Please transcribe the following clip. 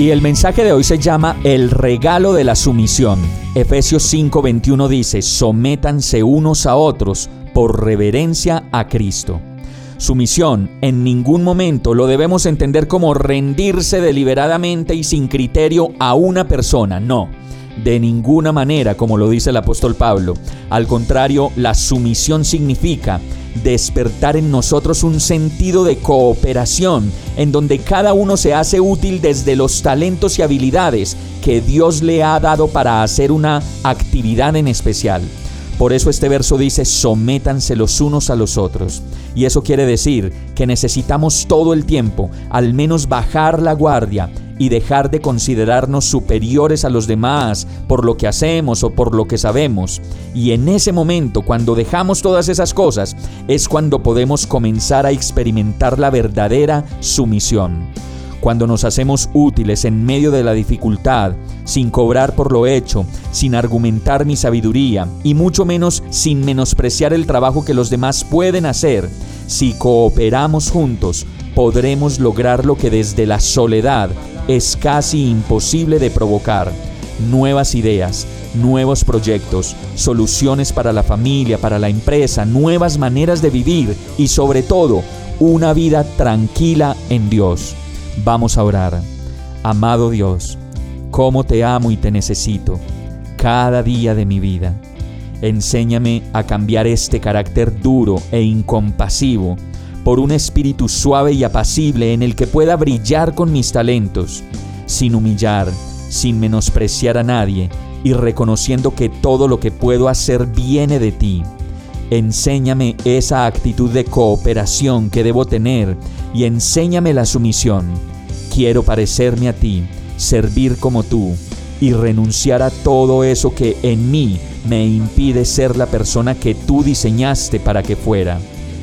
Y el mensaje de hoy se llama El regalo de la sumisión. Efesios 5:21 dice, sométanse unos a otros por reverencia a Cristo. Sumisión en ningún momento lo debemos entender como rendirse deliberadamente y sin criterio a una persona, no. De ninguna manera, como lo dice el apóstol Pablo. Al contrario, la sumisión significa despertar en nosotros un sentido de cooperación, en donde cada uno se hace útil desde los talentos y habilidades que Dios le ha dado para hacer una actividad en especial. Por eso este verso dice, sométanse los unos a los otros. Y eso quiere decir que necesitamos todo el tiempo, al menos bajar la guardia y dejar de considerarnos superiores a los demás por lo que hacemos o por lo que sabemos. Y en ese momento, cuando dejamos todas esas cosas, es cuando podemos comenzar a experimentar la verdadera sumisión cuando nos hacemos útiles en medio de la dificultad, sin cobrar por lo hecho, sin argumentar mi sabiduría y mucho menos sin menospreciar el trabajo que los demás pueden hacer, si cooperamos juntos, podremos lograr lo que desde la soledad es casi imposible de provocar. Nuevas ideas, nuevos proyectos, soluciones para la familia, para la empresa, nuevas maneras de vivir y sobre todo una vida tranquila en Dios. Vamos a orar. Amado Dios, cómo te amo y te necesito cada día de mi vida. Enséñame a cambiar este carácter duro e incompasivo por un espíritu suave y apacible en el que pueda brillar con mis talentos, sin humillar, sin menospreciar a nadie y reconociendo que todo lo que puedo hacer viene de ti. Enséñame esa actitud de cooperación que debo tener y enséñame la sumisión Quiero parecerme a ti, servir como tú y renunciar a todo eso que en mí me impide ser la persona que tú diseñaste para que fuera.